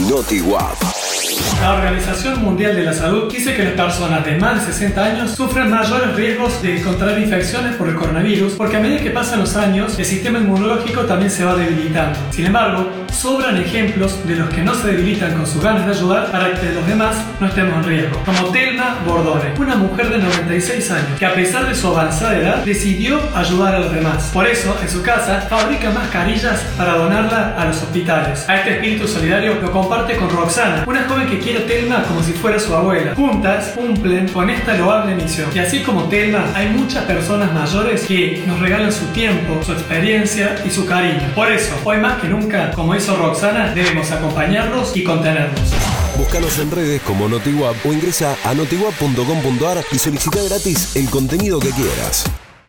NotiWap. La Organización Mundial de la Salud dice que las personas de más de 60 años sufren mayores riesgos de contraer infecciones por el coronavirus porque a medida que pasan los años el sistema inmunológico también se va debilitando. Sin embargo, sobran ejemplos de los que no se debilitan con sus ganas de ayudar para que los demás no estemos en riesgo. Como Telma Bordone, una mujer de 96 años que a pesar de su avanzada edad decidió ayudar a los demás. Por eso, en su casa, fabrica mascarillas para donarla a los hospitales. A este espíritu solidario lo comparte con Roxana, una joven que quiere a Telma como si fuera su abuela. Juntas cumplen con esta loable misión. Y así como Telma, hay muchas personas mayores que nos regalan su tiempo, su experiencia y su cariño. Por eso, hoy más que nunca, como Roxana, debemos acompañarlos y contenerlos. Búscanos en redes como NotiWap o ingresa a notiwap.com.ar y solicita gratis el contenido que quieras.